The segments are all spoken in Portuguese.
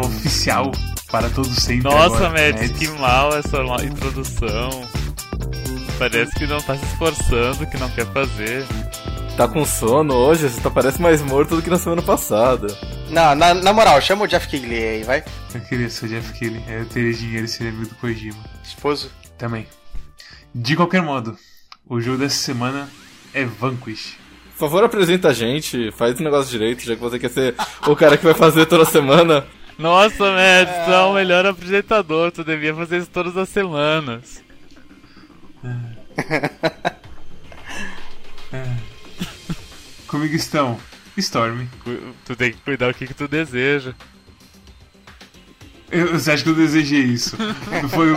oficial para todos sempre. Nossa, agora, Mads, Mads. que mal essa introdução. Parece que não tá se esforçando, que não quer fazer. Tá com sono hoje? Você tá parece mais morto do que na semana passada. Não, na, na moral, chama o Jeff Kigley aí, vai. Eu queria ser o Jeff Keighley. Eu teria dinheiro e seria amigo do Kojima. Esposo. Também. De qualquer modo, o jogo dessa semana é Vanquish. Por favor, apresenta a gente, faz o negócio direito, já que você quer ser o cara que vai fazer toda semana. Nossa, Mads, tu é o melhor apresentador, tu devia fazer isso todas as semanas. Comigo estão Storm. Tu tem que cuidar o que, que tu deseja. Eu- Você acha que eu desejei isso? Foi,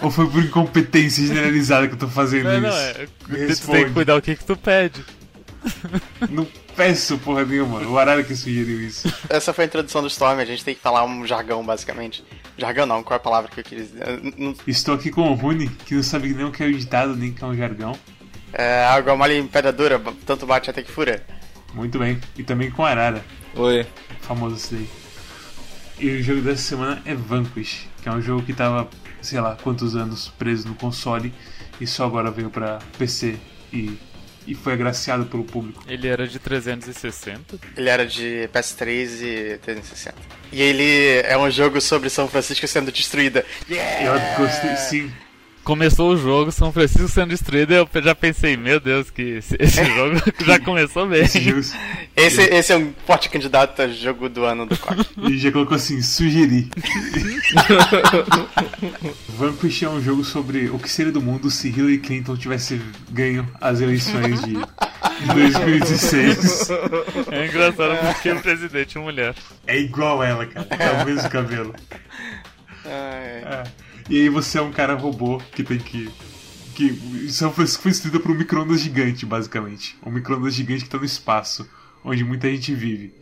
ou foi por incompetência generalizada que eu tô fazendo Não, isso? não, é. Tu tem que cuidar o que, que tu pede. Não peço porra nenhuma. O Arara que sugeriu isso. Essa foi a introdução do Storm, a gente tem que falar um jargão, basicamente. Jargão não, qual é a palavra que eu queria dizer? N- n- Estou aqui com o Rune, que não sabe nem o que é o ditado, nem o que é um jargão. É, água mole em pedra dura, tanto bate até que fura. Muito bem. E também com Arara, Oi. famoso esse daí. E o jogo dessa semana é Vanquish, que é um jogo que tava, sei lá, quantos anos preso no console e só agora veio pra PC e, e foi agraciado pelo público. Ele era de 360. Ele era de PS3 e 360. E ele é um jogo sobre São Francisco sendo destruída. Eu gostei, sim. Começou o jogo, São Francisco sendo destruído, eu já pensei, meu Deus, que esse, esse jogo já começou bem. Esse Esse, esse é um forte candidato a jogo do ano do Quack. E já colocou assim, sugeri. Vanquish é um jogo sobre o que seria do mundo se Hillary Clinton tivesse ganho as eleições de de 2016. É engraçado porque o presidente é mulher. É igual ela, cara. É o mesmo cabelo. Ai, É. E aí você é um cara robô que tem que. que São Francisco foi destruída por um micro-ondas gigante, basicamente. Um micro-ondas gigante que tá no espaço, onde muita gente vive.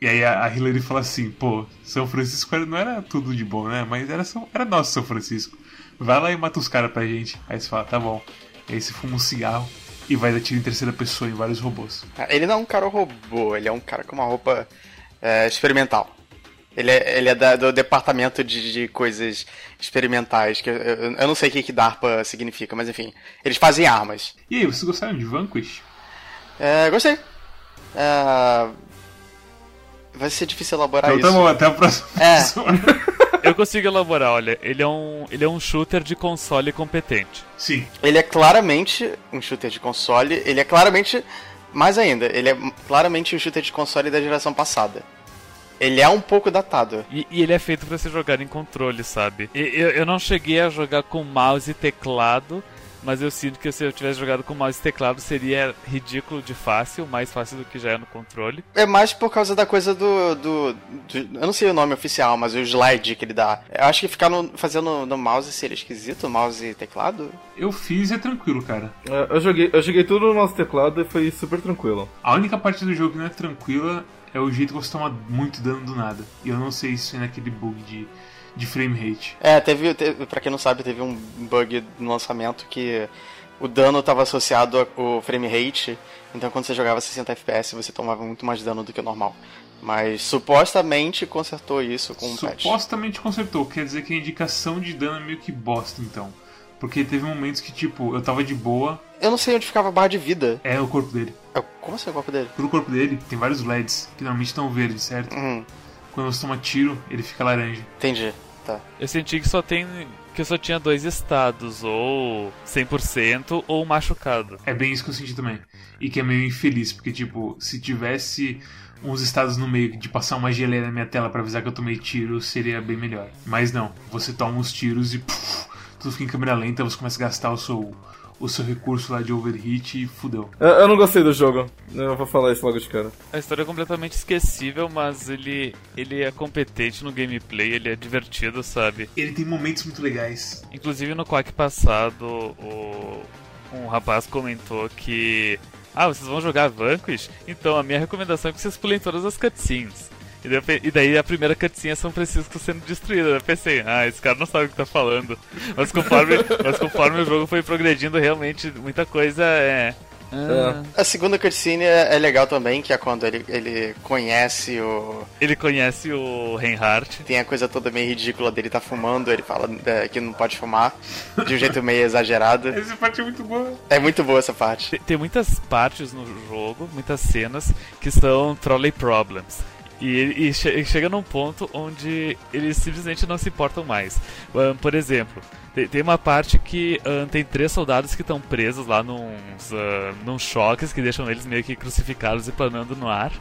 E aí a a Hillary fala assim, pô, São Francisco não era tudo de bom, né? Mas era, São, era nosso São Francisco. Vai lá e mata os caras pra gente. Aí você fala, tá bom. E aí você fuma um cigarro e vai dar tiro em terceira pessoa em vários robôs. Ele não é um cara robô, ele é um cara com uma roupa é, experimental. Ele é, ele é da- do departamento de, de coisas experimentais, que eu, eu- eu não sei o que, que DARPA significa, mas enfim. Eles fazem armas. E aí, vocês gostaram de Vanquish? É, gostei. É, vai ser difícil elaborar Então isso. tá bom, até a próxima É. Eu consigo elaborar, olha, ele é um, ele é um shooter de console competente. Sim. Ele é claramente um shooter de console, ele é claramente, mais ainda, ele é claramente um shooter de console da geração passada. Ele é um pouco datado. E, e ele é feito pra ser jogado em controle, sabe? E- eu, eu não cheguei a jogar com mouse e teclado, mas eu sinto que se eu tivesse jogado com mouse e teclado seria ridículo de fácil, mais fácil do que já é no controle. É mais por causa da coisa do, do, do- Eu não sei o nome oficial, mas o slide que ele dá. Eu acho que ficar no- fazendo no mouse seria esquisito, mouse e teclado. Eu fiz e é tranquilo, cara. É, Eu joguei, eu joguei tudo no nosso teclado e foi super tranquilo. A única parte do jogo que não é tranquila é o jeito que você toma muito dano do nada. E eu não sei se é naquele bug de, de frame rate. É, teve, teve. Pra quem não sabe, teve um bug no lançamento que o dano estava associado ao frame rate. Então quando você jogava 60 FPS, você tomava muito mais dano do que o normal. Mas supostamente consertou isso com um patch. Supostamente consertou, quer dizer que a indicação de dano é meio que bosta então. Porque teve momentos que, tipo, eu tava de boa, Eu não sei onde ficava a barra de vida. é o corpo dele. É, Como assim o corpo dele? Pro corpo dele tem vários LEDs, que normalmente estão verdes, certo? Uhum, Quando você toma tiro, ele fica laranja. entendi. Tá. Eu senti que só tem. que eu só tinha dois estados, ou 100% ou machucado. É bem isso que eu senti também. E que é meio infeliz, porque, tipo, se tivesse uns estados no meio de passar uma geleia na minha tela pra avisar que eu tomei tiro, seria bem melhor. Mas não, você toma uns tiros e puf, tudo fica em câmera lenta, você começa a gastar o seu, o seu recurso lá de overheat e fudeu. Eu, eu não gostei do jogo. Eu vou falar isso logo de cara. A história é completamente esquecível, mas ele, ele é competente no gameplay, ele é divertido, sabe? Ele tem momentos muito legais. Inclusive no Quack passado, o, um rapaz comentou que. Ah, vocês vão jogar Vanquish? Então a minha recomendação é que vocês pulem todas as cutscenes. E daí, e a primeira cutscene é São Francisco sendo destruída. Eu pensei, ah, esse cara não sabe o que tá falando. Mas conforme, mas conforme o jogo foi progredindo, realmente muita coisa é, Ah, A segunda cutscene é, é legal também, que é quando ele, ele conhece o. Ele conhece o Reinhardt. Tem a coisa toda meio ridícula dele tá fumando, ele fala é, que não pode fumar, de um jeito meio exagerado. Essa parte é muito boa. É muito boa essa parte. Tem, tem muitas partes no jogo, muitas cenas, que são trolley problems. E, ele- e che- chega num ponto onde eles simplesmente não se importam mais. Ahn, por exemplo, tem, uma parte que ahn, tem três soldados que estão presos lá nos, ahn, nos choques que deixam eles meio que crucificados e planando no ar.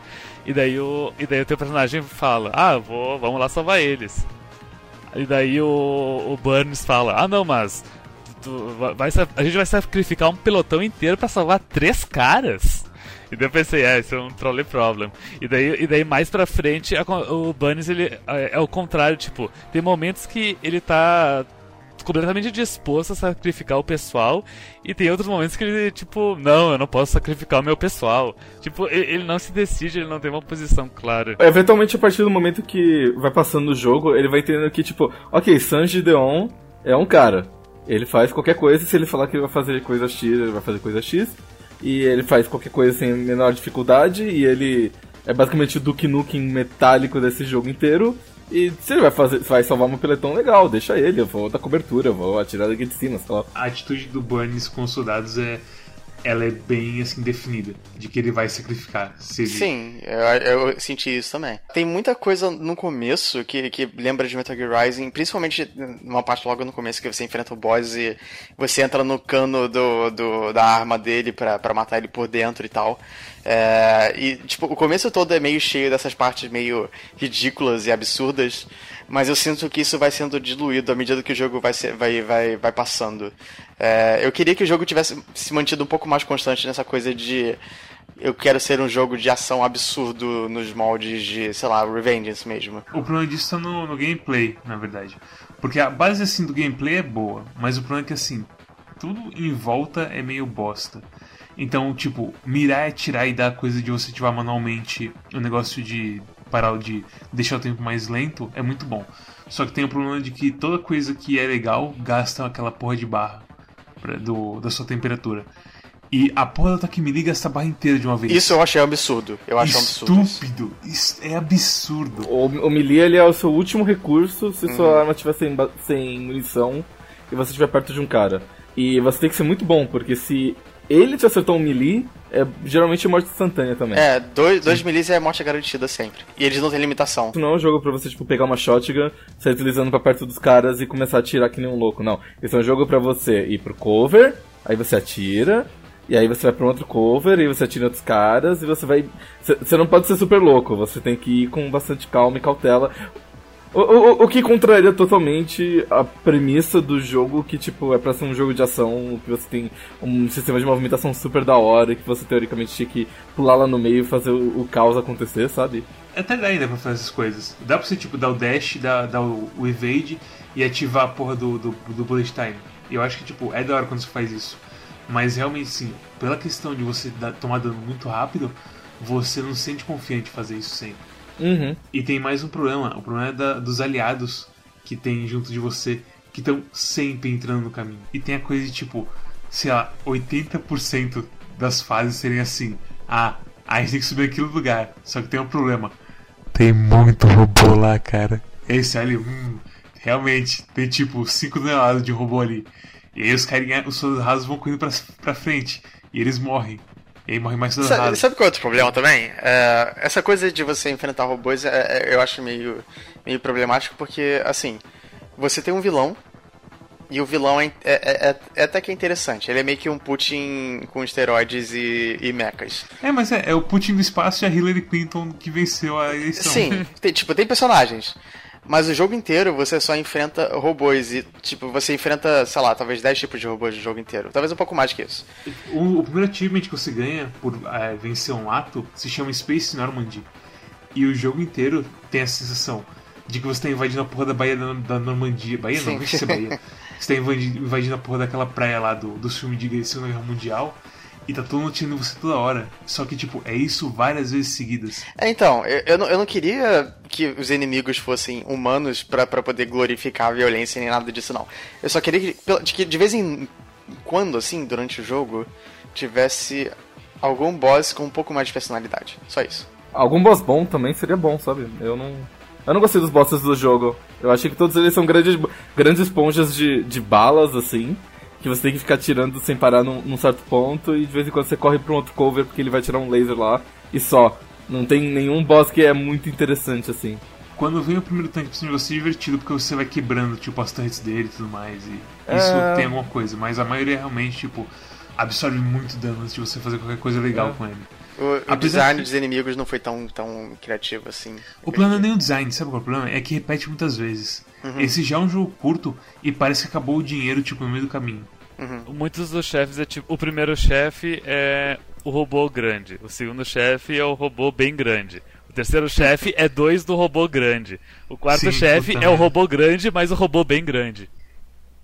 E daí o, e daí o teu personagem fala: Ah, vou, vamos lá salvar eles. E daí o, o Burns fala: Ah, não, mas tu vai- a gente vai sacrificar um pelotão inteiro pra salvar três caras. E daí eu pensei, é, isso é um trolley problem. E daí, e daí mais pra frente, a o Bunnies, ele é, é o contrário, tipo, tem momentos que ele tá completamente disposto a sacrificar o pessoal, e tem outros momentos que ele, tipo, não, eu não posso sacrificar o meu pessoal. Tipo, ele, ele não se decide, ele não tem uma posição clara. Eventualmente, a partir do momento que vai passando o jogo, ele vai entendendo que, tipo, ok, Sanji Deon é um cara. Ele faz qualquer coisa, se ele falar que ele vai fazer coisa X, ele vai fazer coisa X. E ele faz qualquer coisa sem menor dificuldade, e ele é basicamente o Duke Nukem metálico desse jogo inteiro. E se ele vai fazer, vai salvar um peletão legal, deixa ele, eu vou dar cobertura, eu vou atirar daqui de cima, sei. A atitude do Burns com os soldados é. Ela é bem assim definida. De que ele vai sacrificar. Se. Sim, eu, eu senti isso também. Tem muita coisa no começo que, que lembra de Metal Gear Rising, principalmente numa parte logo no começo que você enfrenta o boss e você entra no cano do, do- da arma dele pra matar ele por dentro e tal. É, e, tipo, o começo todo é meio cheio dessas partes meio ridículas e absurdas, mas eu sinto que isso vai sendo diluído à medida que o jogo vai, ser, vai, vai, vai passando. É, eu queria que o jogo tivesse se mantido um pouco mais constante nessa coisa de eu quero ser um jogo de ação absurdo nos moldes de, sei lá, Revengeance mesmo. O problema disso tá no, no gameplay, na verdade. Porque a base assim do gameplay é boa, mas o problema é que assim, tudo em volta é meio bosta. Então, tipo, mirar, atirar e dar coisa de você ativar manualmente o negócio de parar de deixar o tempo mais lento é muito bom. Só que tem o problema de que toda coisa que é legal gasta aquela porra de barra pra- do, da sua temperatura. E a porra da Takemiri gasta a barra inteira de uma vez. Isso eu achei absurdo. Eu acho um absurdo. isso. Estúpido. Isso é absurdo. O, o melee ele é o seu último recurso se sua arma estiver sem, sem munição e você estiver perto de um cara. E você tem que ser muito bom, porque se ele te acertou um melee, é geralmente morte instantânea também. É, dois, dois milis é morte garantida sempre. E eles não têm limitação. Isso não é um jogo pra você, tipo, pegar uma shotgun, sair utilizando pra perto dos caras e começar a atirar que nem um louco, não. Isso é um jogo pra você ir pro cover, aí você atira, e aí você vai pra um outro cover, e você atira outros caras, e você vai... Você não pode ser super louco, você tem que ir com bastante calma e cautela. O, o, o que contraria totalmente a premissa do jogo, que, tipo, é pra ser um jogo de ação, que você tem um sistema de movimentação super da hora, que você teoricamente tinha que pular lá no meio e fazer o, o caos acontecer, sabe? Até daí dá pra fazer essas coisas. Dá pra você, tipo, dar o dash, dar, dar o, o evade e ativar a porra do, do, do bullet time. Eu acho que, tipo, é da hora quando você faz isso. Mas realmente, sim, pela questão de você dar, tomar dano muito rápido, você não se sente confiante em fazer isso sempre. Uhum. E tem mais um problema. O problema é da- dos aliados que tem junto de você, que estão sempre entrando no caminho. E tem a coisa de, tipo, sei lá, 80% das fases serem assim. Ah, a gente tem que subir aquele lugar. Só que tem um problema. Tem muito robô lá, cara. Esse ali, hum, realmente, tem tipo 5 toneladas de robô ali. E aí os carinha, os soldados rasos vão correndo pra, pra frente. E eles morrem. E aí morrem mais soldados Sabe, sabe qual é outro problema também? É, essa coisa de você enfrentar robôs é- é- eu acho meio, meio problemático porque, assim, você tem um vilão e o vilão é, é- é- é até que interessante. Ele é meio que um Putin com esteroides e, e mechas. É, mas é, é o Putin do espaço e a Hillary Clinton que venceu a eleição. Sim, tem, tipo, tem personagens. Mas o jogo inteiro você só enfrenta robôs e, tipo, você enfrenta, sei lá, talvez 10 tipos de robôs no jogo inteiro. Talvez um pouco mais que isso. O, o primeiro achievement que você ganha por é, vencer um ato se chama Space Normandy. E o jogo inteiro tem a sensação de que você tá invadindo a porra da Baía da, da Normandia. Não, Sim. não se é Baía. Você tá invadindo, invadindo a porra daquela praia lá do, do filme de Segunda Guerra Mundial. E tá todo mundo tirando você toda hora. Só que, tipo, é isso várias vezes seguidas. É, então, eu, eu, não, eu não queria que os inimigos fossem humanos pra, pra poder glorificar a violência nem nada disso, não. Eu só queria que, que de vez em quando, assim, durante o jogo, tivesse algum boss com um pouco mais de personalidade. Só isso. Algum boss bom também seria bom, sabe? Eu não. Eu não gostei dos bosses do jogo. Eu achei que todos eles são grandes, grandes esponjas de, de balas, assim. Que você tem que ficar tirando sem parar num, num certo ponto. E de vez em quando você corre pra um outro cover porque ele vai tirar um laser lá. E só. Não tem nenhum boss que é muito interessante, assim. Quando vem o primeiro tanque pra cima de você é divertido porque você vai quebrando, tipo, as turrets dele e tudo mais. E isso É. tem alguma coisa. Mas a maioria realmente, tipo, absorve muito dano antes de você fazer qualquer coisa legal É. com ele. O, o design que- dos inimigos não foi tão, tão criativo assim. O problema não é nem o design, sabe qual é o problema? É que repete muitas vezes. Esse já é um jogo curto e parece que acabou o dinheiro, tipo, no meio do caminho. Muitos dos chefes é tipo. O primeiro chefe é o robô grande. O segundo chefe é o robô bem grande. O terceiro chefe é dois do robô grande. O quarto Sim, chefe é o robô grande, mas o robô bem grande.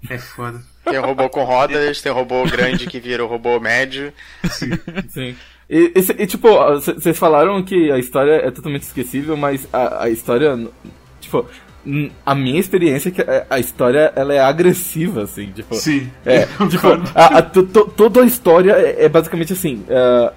É foda. Tem o robô com rodas, tem o robô grande que vira o robô médio. Sim. E, e- e, tipo, vocês falaram que a história é totalmente esquecível, mas a, a história. Tipo, a minha experiência é que a, história ela é agressiva, assim. Tipo, Sim. É, tipo, a, a- to- to- toda a história é, é basicamente assim. é,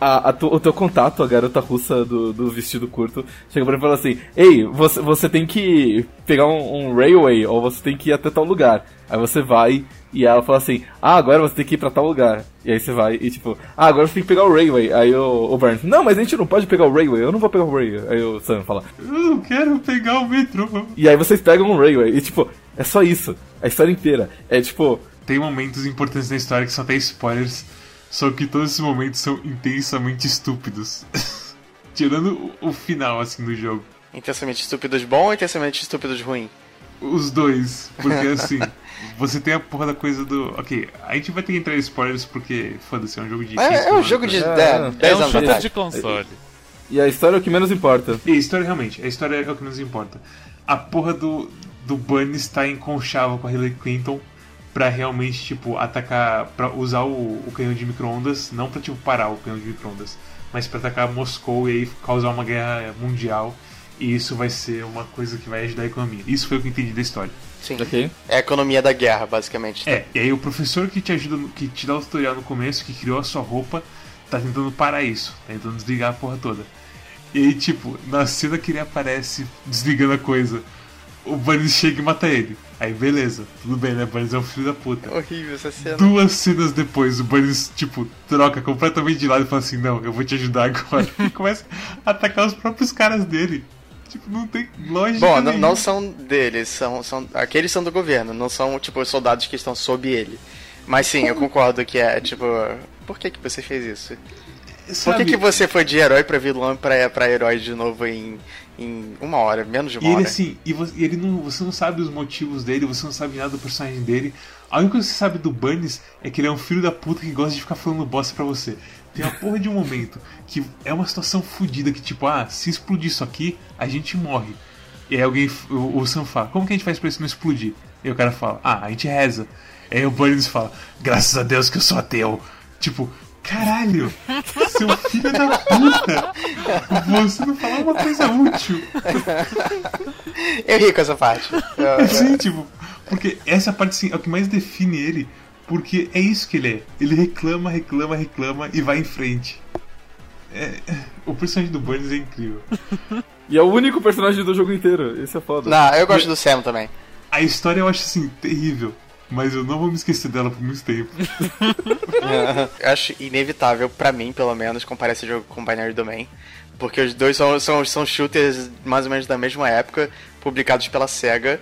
a- a tu- o teu contato, a garota russa do, do vestido curto, chega pra mim e fala assim: Ei, você, você tem que pegar um, um railway, ou você tem que ir até tal lugar. Aí você vai e ela fala assim: Ah, agora você tem que ir pra tal lugar. E aí você vai e tipo: Ah, agora você tem que pegar o railway. Aí o, o Burns: Não, mas a gente não pode pegar o railway, eu não vou pegar o railway. Aí o Sam fala: Eu não quero pegar o metrô. E aí vocês pegam o railway. E tipo, é só isso. A história inteira. É tipo. Tem momentos importantes na história que são até spoilers, só que todos esses momentos são intensamente estúpidos. Tirando o o final, assim, do jogo. Intensamente estúpidos bom ou intensamente estúpidos ruim? Os dois, porque assim, você tem a porra da coisa do. Ok, a gente vai ter que entrar em spoilers porque, foda-se, é um jogo de. 15 É, é um jogo de né? É, 10 É um anos shooter de console. E a história é o que menos importa. E a história, realmente, a história é o que nos importa. A porra do, do Bunny está em conchavo com a Hillary Clinton pra realmente, tipo, atacar. pra usar o, o canhão de micro-ondas, não pra, tipo, parar o canhão de micro-ondas, mas pra atacar Moscou e aí causar uma guerra mundial. E isso vai ser uma coisa que vai ajudar a economia. Isso foi o que eu entendi da história. Sim. Ok? É a economia da guerra, basicamente. É, e aí o professor que te ajuda, que te dá o tutorial no começo, que criou a sua roupa, tá tentando parar isso, tá tentando desligar a porra toda. E aí, tipo, na cena que ele aparece desligando a coisa, o Bunnies chega e mata ele. Aí, beleza, tudo bem, né? Bunnies é um filho da puta. Horrível essa cena. Duas cenas depois, o Bunnies, tipo, troca completamente de lado e fala assim: Não, eu vou te ajudar agora. E começa a atacar os próprios caras dele. Tipo, não tem lógica. Bom, não, não são deles, são, são. Aqueles são do governo, não são, tipo, os soldados que estão sob ele. Mas sim, eu concordo que é, tipo. Por que, que você fez isso? Por que, Sabe? que você foi de herói pra vilão pra, pra herói de novo em, em uma hora, menos de E uma ele hora? assim, e você, e ele não, você não sabe os motivos dele, você não sabe nada do personagem dele. A única coisa que você sabe do Bunnies é que ele é um filho da puta que gosta de ficar falando bosta pra você. Tem uma porra de um momento que é uma situação fodida que tipo, ah, se explodir isso aqui, a gente morre. E aí alguém, o, o Sam fala, como que a gente faz pra isso não explodir? E o cara fala, ah, a gente reza. E aí o Bunnies fala, graças a Deus que eu sou ateu. Tipo, caralho, seu filho da puta, você não falou uma coisa útil. Eu ri com essa parte. Eu- Sim, tipo, porque essa parte assim, é o que mais define ele, porque é isso que ele é. Ele reclama, reclama, reclama e vai em frente. É, o personagem do Burns é incrível. E é o único personagem do jogo inteiro. Esse é foda. Não, eu gosto do Sam também. A história eu acho assim, terrível. Mas eu não vou me esquecer dela por muito tempo. Eu acho inevitável, pra mim, pelo menos, comparar esse jogo com Binary Domain. Porque os dois são, são, são shooters mais ou menos da mesma época, publicados pela SEGA.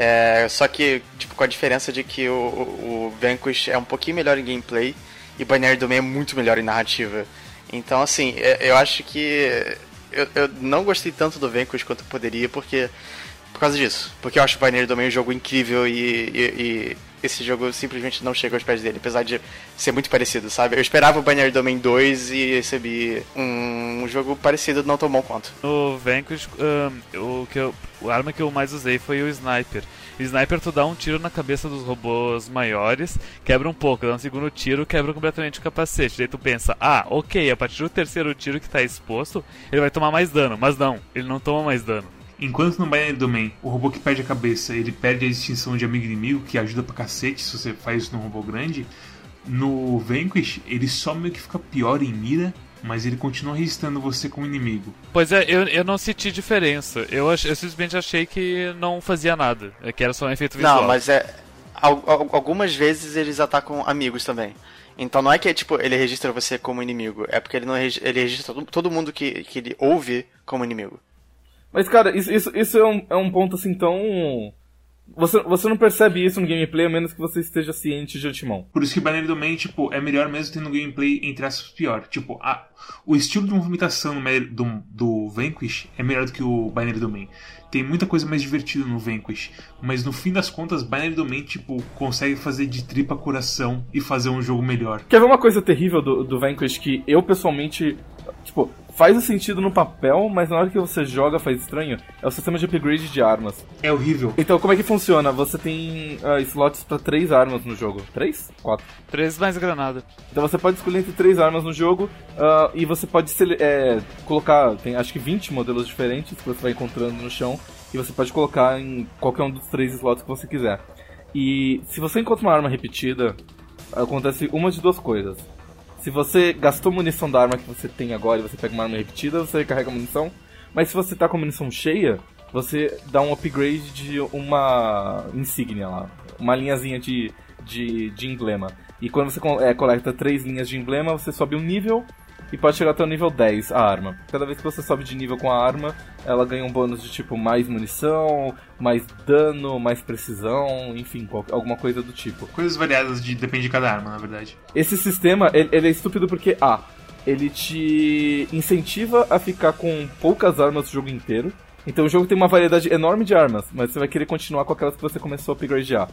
É, só que, tipo, com a diferença de que o, o, Vanquish é um pouquinho melhor em gameplay e Binary Domain é muito melhor em narrativa. Então, assim, é- eu acho que eu, eu não gostei tanto do Vanquish quanto eu poderia, porque por causa disso. Porque eu acho o Binary Domain um jogo incrível e, e- e esse jogo simplesmente não chega aos pés dele, apesar de ser muito parecido, sabe? Eu esperava o Binary Domain 2 e recebi um, jogo parecido, não tão bom quanto. No Vanquish, ahn, o que eu, a arma que eu mais usei foi o Sniper. O Sniper, tu dá um tiro na cabeça dos robôs maiores, quebra um pouco, dá um segundo tiro, quebra completamente o capacete. Daí tu pensa, ah, ok, a partir do terceiro tiro que tá exposto, ele vai tomar mais dano. Mas não, ele não toma mais dano. Enquanto no Binary Domain, o robô que perde a cabeça, ele perde a extinção de amigo e inimigo, que ajuda pra cacete se você faz isso num robô grande. No Vanquish, ele só meio que fica pior em mira, mas ele continua registrando você como inimigo. Pois é, eu, eu não senti diferença. Eu, ach, eu simplesmente achei que não fazia nada, é que era só um efeito visual. Não, mas é. al- al- Algumas vezes eles atacam amigos também. Então não é que tipo, ele registra você como inimigo, é porque ele não ele registra todo, todo mundo que, que ele ouve como inimigo. Mas, cara, isso, isso, isso é, um, é um ponto assim tão. Você, você não percebe isso no gameplay a menos que você esteja ciente de antemão. Por isso que Binary Domain, tipo, é melhor mesmo tendo um gameplay entre aspas pior. Tipo, a, o estilo de movimentação do, do Vanquish é melhor do que o Binary Domain. Tem muita coisa mais divertida no Vanquish, mas no fim das contas, Binary Domain, tipo, consegue fazer de tripa coração e fazer um jogo melhor. Quer ver uma coisa terrível do, do Vanquish que eu pessoalmente. Tipo, faz o sentido no papel, mas na hora que você joga faz estranho? É o sistema de upgrade de armas. É horrível. Então, como é que funciona? Você tem ah, slots pra três armas no jogo. Três? Quatro. Três mais granada. Então você pode escolher entre três armas no jogo ah, e você pode é, colocar, tem acho que 20 modelos diferentes que você vai encontrando no chão e você pode colocar em qualquer um dos três slots que você quiser. E se você encontra uma arma repetida, acontece uma de duas coisas. Se você gastou munição da arma que você tem agora e você pega uma arma repetida, você recarrega a munição. Mas se você tá com a munição cheia, você dá um upgrade de uma insígnia lá. Uma linhazinha de, de, de emblema. E quando você é, coleta três linhas de emblema, você sobe um nível e pode chegar até o nível 10 a arma. Cada vez que você sobe de nível com a arma, ela ganha um bônus de tipo mais munição, mais dano, mais precisão, enfim, alguma coisa do tipo. Coisas variadas de depende de cada arma, na verdade. Esse sistema, ele, ele é estúpido porque, A, ele te incentiva a ficar com poucas armas o jogo inteiro. Então o jogo tem uma variedade enorme de armas, mas você vai querer continuar com aquelas que você começou a upgradear.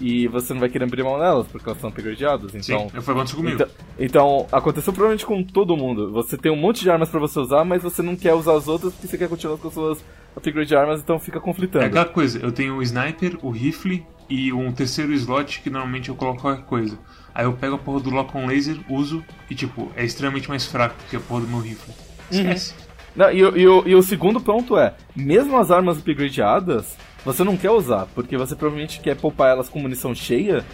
E você não vai querer abrir mão delas, porque elas são upgradeadas, Sim, então... foi aconteceu comigo. Então, então, aconteceu provavelmente com todo mundo. Você tem um monte de armas pra você usar, mas você não quer usar as outras porque você quer continuar com as suas upgrade armas, então fica conflitando. É aquela coisa, eu tenho o sniper, o rifle e um terceiro slot que normalmente eu coloco qualquer coisa. Aí eu pego a porra do lock on laser, uso e tipo, é extremamente mais fraco que a porra do meu rifle. Esquece. Não, e, e o, e o segundo ponto é, mesmo as armas upgradeadas, você não quer usar, porque você provavelmente quer poupar elas com munição cheia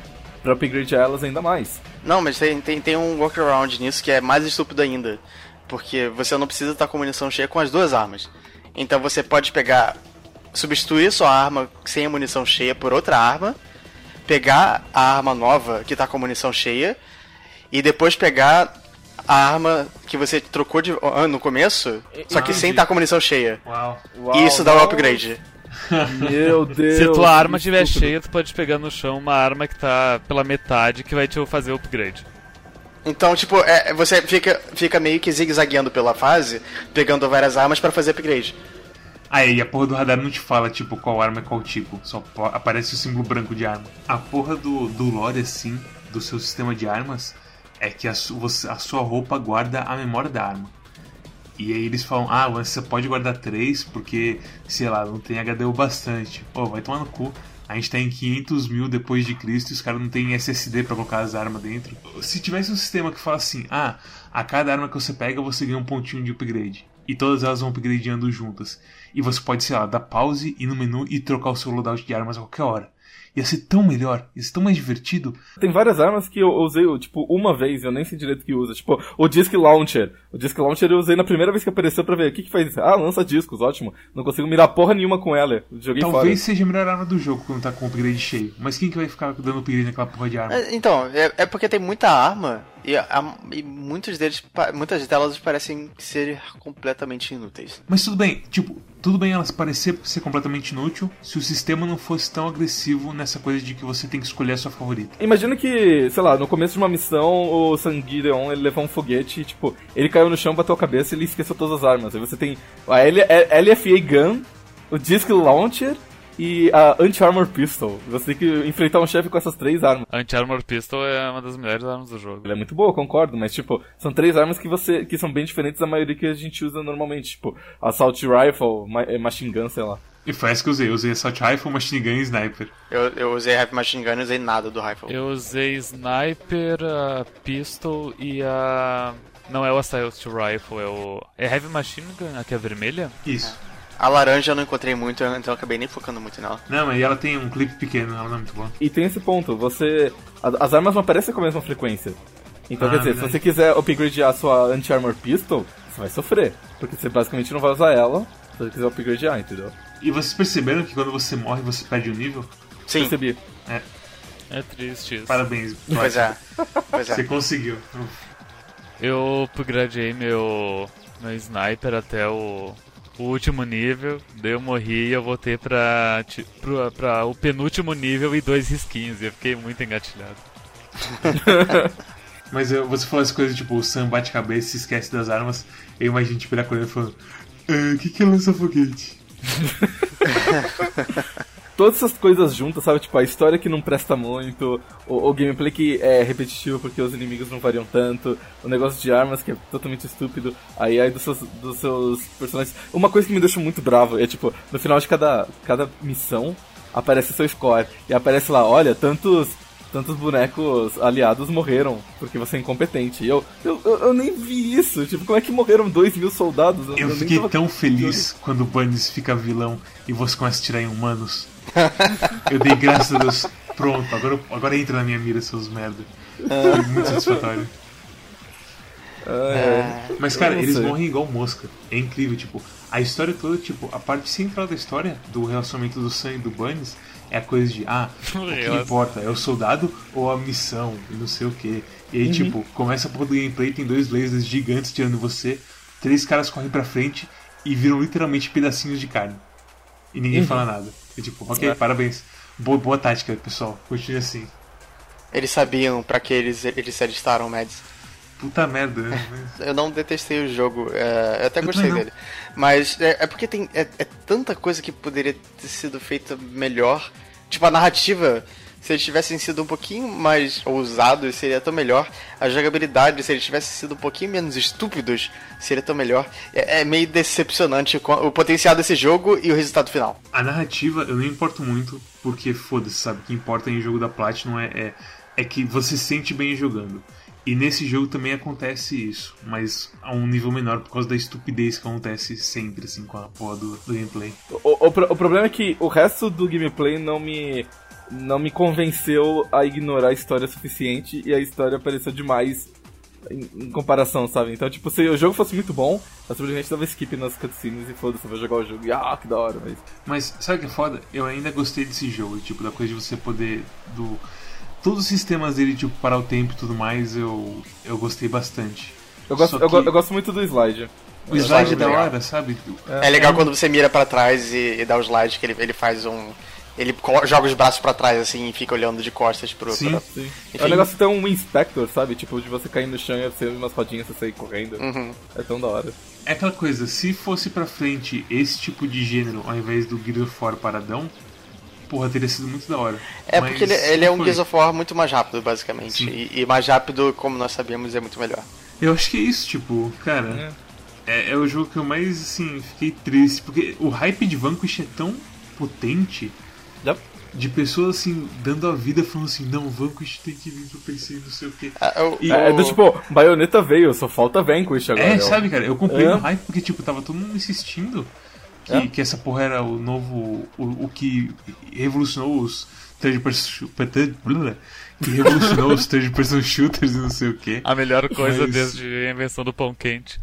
pra upgradear elas ainda mais. Não, mas tem, tem, tem um workaround nisso que é mais estúpido ainda. Porque você não precisa estar com munição cheia com as duas armas. Então você pode pegar. substituir sua arma sem a munição cheia por outra arma. Pegar a arma nova que tá com munição cheia. E depois pegar a arma que você trocou de, ah, no começo. Só que sem estar com a munição cheia. Uau. E isso dá um upgrade. Meu Deus. Se tua arma estiver estúpido. cheia, tu pode pegar no chão uma arma que tá pela metade que vai te fazer o upgrade. Então, tipo, é, você fica, fica meio que zigue-zagueando pela fase, pegando várias armas pra fazer upgrade. Aí a porra do radar não te fala, tipo, qual arma é qual tipo. Só aparece o símbolo branco de arma. A porra do, do lore, assim, do seu sistema de armas, é que a, su- você- a sua roupa guarda a memória da arma. E aí eles falam, ah, você pode guardar três porque, sei lá, não tem HDU bastante. Pô, vai tomar no cu. A gente tá em 500 mil depois de Cristo e os caras não tem SSD pra colocar as armas dentro. Se tivesse um sistema que fala assim, ah, a cada arma que você pega você ganha um pontinho de upgrade. E todas elas vão upgradeando juntas. E você pode, sei lá, dar pause, ir no menu e trocar o seu loadout de armas a qualquer hora. Ia ser tão melhor, ia ser tão mais divertido. Tem várias armas que eu usei, tipo, uma vez, eu nem sei direito que usa. Tipo, o Disc Launcher. O Disc Launcher eu usei na primeira vez que apareceu pra ver o que que faz isso. Ah, lança discos, ótimo. Não consigo mirar porra nenhuma com ela. Joguei Talvez fora. seja a melhor arma do jogo quando tá com o upgrade cheio. Mas quem que vai ficar dando upgrade naquela porra de arma? É, Então, é, é porque tem muita arma e, a- e muitos deles, muitas delas parecem ser completamente inúteis. Mas tudo bem, tipo, tudo bem elas parecer ser completamente inútil se o sistema não fosse tão agressivo nessa coisa de que você tem que escolher a sua favorita. Imagina que, sei lá, no começo de uma missão, o Sanguideon, ele levou um foguete e, tipo, ele caiu no chão, bateu a cabeça e ele esqueceu todas as armas. Aí você tem a L LFA Gun, o Disc Launcher e a Anti-Armor Pistol. Você tem que enfrentar um chefe com essas três armas. Anti-Armor Pistol é uma das melhores armas do jogo. Ela é muito boa, concordo, mas tipo, são três armas que você que são bem diferentes da maioria que a gente usa normalmente, tipo, Assault Rifle, ma eh, Machine Gun, sei lá. E foi essa que eu usei. Eu usei Assault Rifle, Machine Gun e Sniper. Eu, eu usei Heavy Machine Gun e não usei nada do Rifle. Eu usei Sniper, a Pistol e a. Não é o Assault Rifle, é o. É Heavy Machine Gun, a que é vermelha? Isso. A laranja eu não encontrei muito, então eu acabei nem focando muito nela. Não, mas ela tem um clipe pequeno, ela não é muito boa. E tem esse ponto, você. As armas não aparecem com a mesma frequência. Então, Ah, quer dizer, verdade. se você quiser upgradear a sua anti-armor pistol, você vai sofrer. Porque você basicamente não vai usar ela se você quiser upgradear, entendeu? E vocês perceberam que quando você morre, você perde um nível? Sim, Percebi. É triste isso. Parabéns. pois é. Pois Você é. conseguiu. Eu upgradei meu, meu sniper até o, o último nível, daí eu morri e eu voltei pra, pro- pra o penúltimo nível e dois risquinhos, e eu fiquei muito engatilhado. Mas eu- você falou as coisas tipo, o Sam bate cabeça e se esquece das armas. Eu imagino tipo, ele acordando e falando: "Ah, O que, que é lança-foguete? Todas essas coisas juntas, sabe? Tipo, a história que não presta muito, o, o gameplay que é repetitivo porque os inimigos não variam tanto, o negócio de armas que é totalmente estúpido, aí aí dos seus, dos seus personagens. Uma coisa que me deixa muito bravo é, tipo, no final de cada, cada missão aparece seu score. E aparece lá, olha, tantos. Tantos bonecos aliados morreram porque você é incompetente. E eu, eu, eu, eu nem vi isso. Tipo, como é que morreram dois mil soldados? Eu nem fiquei tão feliz quando o Bunnies fica vilão e você começa a tirar em humanos. Eu dei graças a Deus. Pronto, agora, agora entra na minha mira, seus merda. Foi muito satisfatório. É, Mas, cara, eles sei. morrem igual mosca. É incrível, tipo, a história toda, tipo, a parte central da história, do relacionamento do Sam e do Bunnies, é a coisa de, ah, o que importa? É o soldado ou a missão? E não sei o que. E Uhum. aí, tipo, começa a porra do gameplay, tem dois lasers gigantes tirando você, três caras correm pra frente e viram literalmente pedacinhos de carne. E ninguém Uhum. fala nada. E tipo, ok, É. parabéns. Boa, boa tática, pessoal. Continue assim. Eles sabiam pra que eles, eles se alistaram, Mads. Puta merda, né? Eu não detestei o jogo, é, eu até Eu gostei dele. Mas é, é porque tem é, é tanta coisa que poderia ter sido feita melhor. Tipo, a narrativa, se eles tivessem sido um pouquinho mais ousados, seria tão melhor. A jogabilidade, se eles tivessem sido um pouquinho menos estúpidos, seria tão melhor. É, é meio decepcionante o potencial desse jogo e o resultado final. A narrativa eu não importo muito, porque foda-se, sabe? O que importa em jogo da Platinum é, é, é que você se sente bem jogando. E nesse jogo também acontece isso, mas a um nível menor por causa da estupidez que acontece sempre, assim, com a porra do, do gameplay. O, o, o problema é que o resto do gameplay não me não me convenceu a ignorar a história suficiente e a história apareceu demais em, em comparação, sabe? Então, tipo, se o jogo fosse muito bom, eu simplesmente dava skip nas cutscenes e foda-se, eu vou jogar o jogo. E ah, que da hora, mas. Mas sabe o que é foda? Eu ainda gostei desse jogo, tipo, da coisa de você poder. do Todos os sistemas dele, tipo, parar o tempo e tudo mais, eu, eu gostei bastante. Eu gosto, Só eu, que eu gosto muito do slide. O slide é da legal. hora, sabe? É, legal quando você mira pra trás e, e dá o slide, que ele, ele faz um. Ele joga os braços pra trás assim e fica olhando de costas pro. Sim. pra- Sim. É Enfim. um negócio tão um inspector, sabe? Tipo, de você cair no chão e você umas rodinhas e você sair correndo. Uhum. É tão da hora. É aquela coisa, se fosse pra frente esse tipo de gênero ao invés do Gears of War paradão, porra, teria sido muito da hora. É Mas porque ele, ele é um. Gears of War muito mais rápido, basicamente. E, e mais rápido, como nós sabíamos, é muito melhor. Eu acho que é isso, tipo, cara. É, é o jogo que eu mais, assim, fiquei triste. Porque o hype de Vanquish é tão potente De pessoas, assim, dando a vida falando assim: não, Vanquish tem que vir pro PC, não sei o quê. Ah, o- E- É, é o- do tipo, Bayonetta veio, só falta Vanquish agora. É, ó. sabe, cara, eu comprei É. no hype porque, tipo, tava todo mundo insistindo que, É. que essa porra era o novo. O, o que revolucionou os third person. Que revolucionou os third person shooters e não sei o quê. A melhor coisa Mas- desde a invenção do pão quente.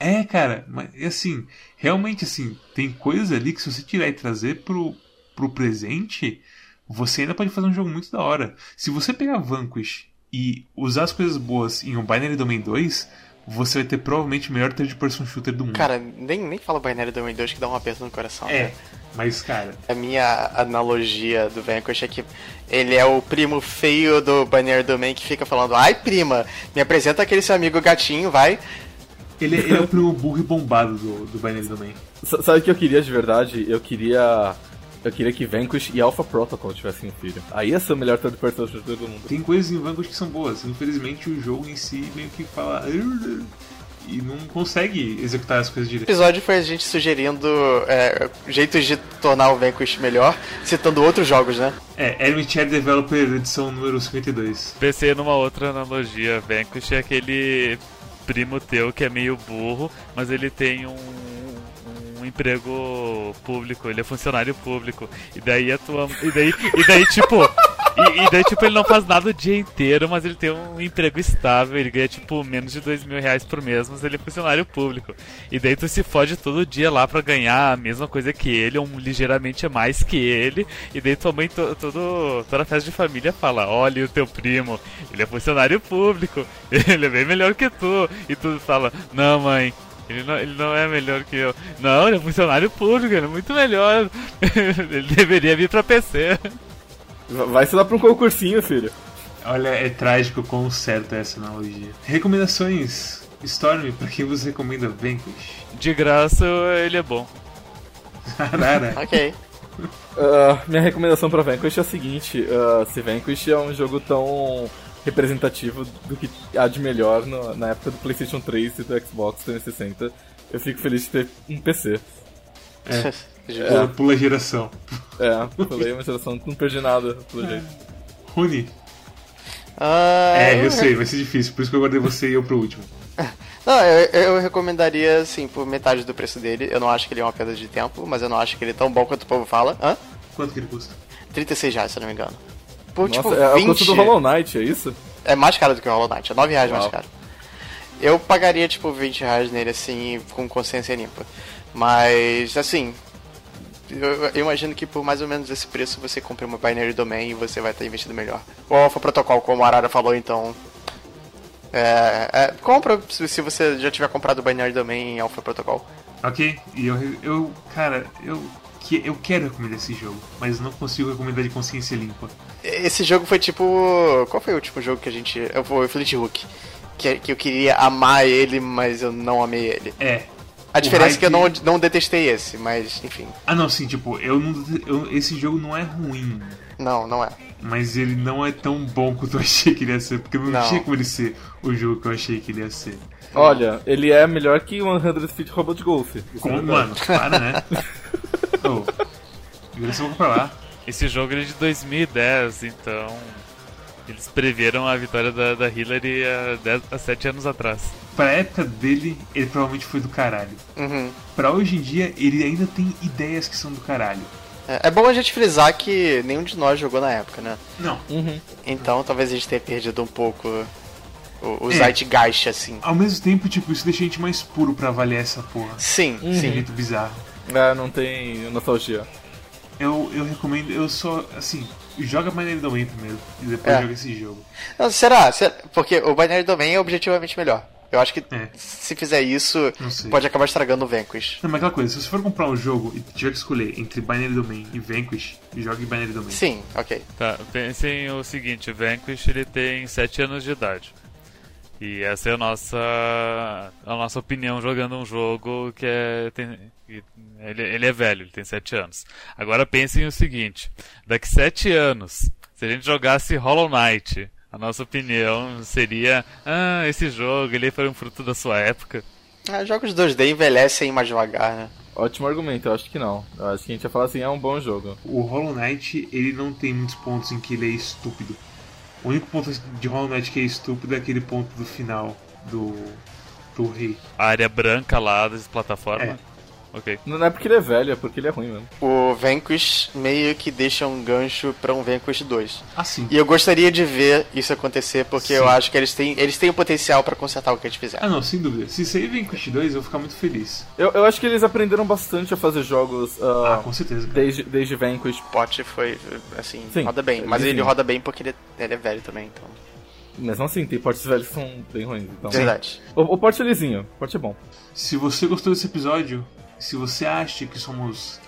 É, cara, mas assim, realmente assim, tem coisas ali que se você tirar e trazer pro, pro presente, você ainda pode fazer um jogo muito da hora. Se você pegar Vanquish e usar as coisas boas em um Binary Domain 2, você vai ter provavelmente o melhor third person shooter do mundo. Cara, nem, nem fala Binary Domain 2 que dá um aperto no coração. é, né? mas cara, A minha analogia do Vanquish é que ele é o primo feio do Binary Domain que fica falando Ai, prima, me apresenta aquele seu amigo gatinho, vai. ele, ele é o primo burro e bombado do, do Binary Domain. S- Sabe o que eu queria de verdade? Eu queria. Eu queria que Vanquish e Alpha Protocol tivessem um filho. Aí ia ser o melhor third person shooter do mundo. Tem coisas em Vanquish que são boas, infelizmente o jogo em si meio que fala. E não consegue executar as coisas O direito. episódio foi a gente sugerindo é, jeitos de tornar o Vanquish melhor, citando outros jogos, né? É, Armchair Developer edição número 52. Pensei numa outra analogia. Vanquish é aquele primo teu que é meio burro, mas ele tem um, um emprego público, ele é funcionário público. E daí a tua. E daí, e daí tipo. E, e, daí, tipo, ele não faz nada o dia inteiro, mas ele tem um emprego estável, ele ganha, tipo, menos de dois mil reais por mês, mas ele é funcionário público. E daí tu se fode todo dia lá pra ganhar a mesma coisa que ele, ou um, ligeiramente mais que ele, e daí tua mãe, to, todo, toda festa de família fala, olha o teu primo, ele é funcionário público, ele é bem melhor que tu. E tu fala, não mãe, ele não, ele não é melhor que eu. Não, ele é funcionário público, ele é muito melhor. ele deveria vir pra PC. Vai se lá pra um concursinho, filho. Olha, é trágico quão certa é essa analogia. Recomendações. Storm, pra quem você recomenda Vanquish? De graça, ele é bom. Arara. ok. Uh, minha recomendação pra Vanquish é a seguinte: uh, se Vanquish é um jogo tão representativo do que há de melhor no, na época do PlayStation 3 e do Xbox 360, eu fico feliz de ter um PC. É. Pula, pula geração. É, pulei uma geração, não perdi nada, pelo jeito. Rune. Ah, É, eu eu- sei, vai ser difícil, por isso que eu guardei você e eu pro último. Não, eu, eu recomendaria, assim, por metade do preço dele. Eu não acho que ele é uma perda de tempo, mas eu não acho que ele é tão bom quanto o povo fala. Hã? Quanto que ele custa? 36 reais, se eu não me engano. Por, Nossa, tipo, é o 20... custo do Hollow Knight, é isso? É mais caro do que o Hollow Knight, é 9 reais mais Uau. caro. Eu pagaria, tipo, 20 reais nele, assim, com consciência limpa. Mas, assim, eu, eu imagino que por mais ou menos esse preço você compra uma Binary Domain e você vai estar investindo melhor. O Alpha Protocol, como o Arara falou, então... É, é, compra se, se você já tiver comprado o Binary Domain em Alpha Protocol. Ok? E eu, eu cara, eu, que, eu quero recomendar esse jogo, mas não consigo recomendar de consciência limpa. Esse jogo foi tipo. Qual foi o último jogo que a gente. Eu o Fleet Hook. Que, que eu queria amar ele, mas eu não amei ele. É. A diferença hype- é que eu não, não detestei esse, mas enfim. Ah, não, sim, tipo, eu não. eu- esse jogo não é ruim, Não, não é. mas ele não é tão bom quanto eu achei que ele ia ser, porque não, Não. tinha como ele ser o jogo que eu achei que ele ia ser. Olha, ele é melhor que 100 Feet Robot Golf. É Como, verdade. mano, para, né? Agora você vai pra lá. Esse jogo é de 2010, então. Eles preveram a vitória da, da Hillary há, 10, há 7 anos atrás. Pra época dele, ele provavelmente foi do caralho. Uhum. Pra hoje em dia, ele ainda tem ideias que são do caralho. É, é bom a gente frisar que nenhum de nós jogou na época, né? Não, Uhum. Então talvez a gente tenha perdido um pouco o, o É. Zeitgeist, assim. ao mesmo tempo, tipo, isso deixa a gente mais puro pra avaliar essa porra. Sim, Esse sim. jeito bizarro. É, não tem nostalgia. Eu, eu recomendo, eu só, assim, joga Binary Domain primeiro e depois É. joga esse jogo. Não, será? será? Porque o Binary Domain é objetivamente melhor. Eu acho que É. se fizer isso, pode acabar estragando o Vanquish. Não, mas aquela coisa, se você for comprar um jogo e tiver que escolher entre Binary Domain e Vanquish, jogue Binary Domain. Sim, ok. Tá, pensem o seguinte, o Vanquish ele tem 7 anos de idade. E essa é a nossa a nossa opinião jogando um jogo que é tem- ele, ele é velho, ele tem 7 anos. Agora pensem o seguinte, daqui 7 anos, se a gente jogasse Hollow Knight, a nossa opinião seria, ah, esse jogo, ele foi um fruto da sua época. Ah, jogos 2D envelhecem mais devagar, né? Ótimo argumento, eu acho que não. Eu acho que a gente ia falar assim, é um bom jogo. O Hollow Knight, ele não tem muitos pontos em que ele é estúpido. O único ponto de Hollow Knight que é estúpido é aquele ponto do final do, do rei. A área branca lá das plataformas. É. Ok. Não é porque ele é velho, é porque ele é ruim mesmo. O Vanquish meio que deixa um gancho pra um Vanquish 2. Assim. E eu gostaria de ver isso acontecer, porque Sim. eu acho que eles têm, eles têm o potencial pra consertar o que eles Ah fizeram. não, sem dúvida. Se sair Vanquish 2, eu vou ficar muito feliz. Eu, eu acho que eles aprenderam bastante a fazer jogos Ah, ah, com certeza. cara. desde, desde Vanquish. O Pot foi, assim, Sim, roda bem. Mas ele ele sim. roda bem porque ele, ele é velho também, então. Mesmo assim, tem portes velhos que são bem ruins. Então. Verdade. O, o porte é lisinho, o porte é bom. Se você gostou desse episódio, se você acha que somos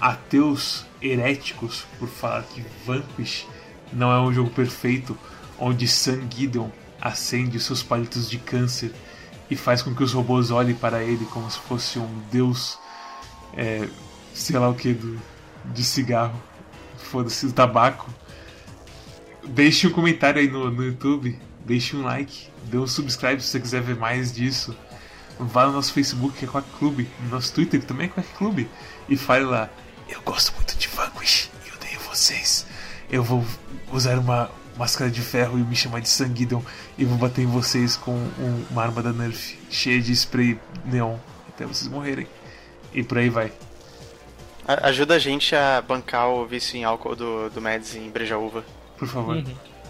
ateus heréticos por falar que Vanquish não é um jogo perfeito, onde Sam Gideon acende seus palitos de câncer e faz com que os robôs olhem para ele como se fosse um deus, é, sei lá o que, do, de cigarro, foda-se, do tabaco, deixe um comentário aí no, no YouTube, deixe um like, dê um subscribe se você quiser ver mais disso. Vá no nosso Facebook, que é Quack Clube, no nosso Twitter, que também é Quack Clube, e fale lá: Eu gosto muito de Vanquish e odeio vocês. Eu vou usar uma máscara de ferro e me chamar de Sanguidon e vou bater em vocês com um- uma arma da Nerf cheia de spray neon até vocês morrerem. E por aí vai. Ajuda a gente a bancar o vício em álcool do, do Mads em Brejaúva. Por favor. O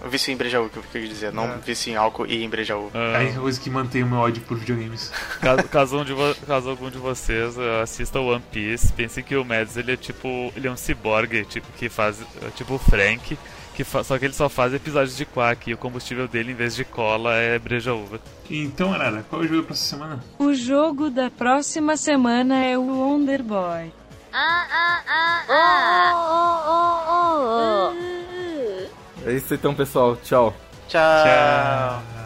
vício em Brejaúva, que eu queria dizer, não É. vício em álcool e em Brejaúva. É a Ah, única coisa que mantém o meu ódio por videogames. caso, caso, um de caso algum de vocês uh, assista One Piece, pensem que o Mads ele é tipo. ele é um ciborgue, tipo, que faz. é tipo o Frank, que só que ele só faz episódios de Quack e o combustível dele em vez de cola é breja uva. Então, Arara, qual é o jogo pra essa semana? O jogo da próxima semana é o Wonder Boy. É isso então, pessoal. Tchau. Tchau. Tchau.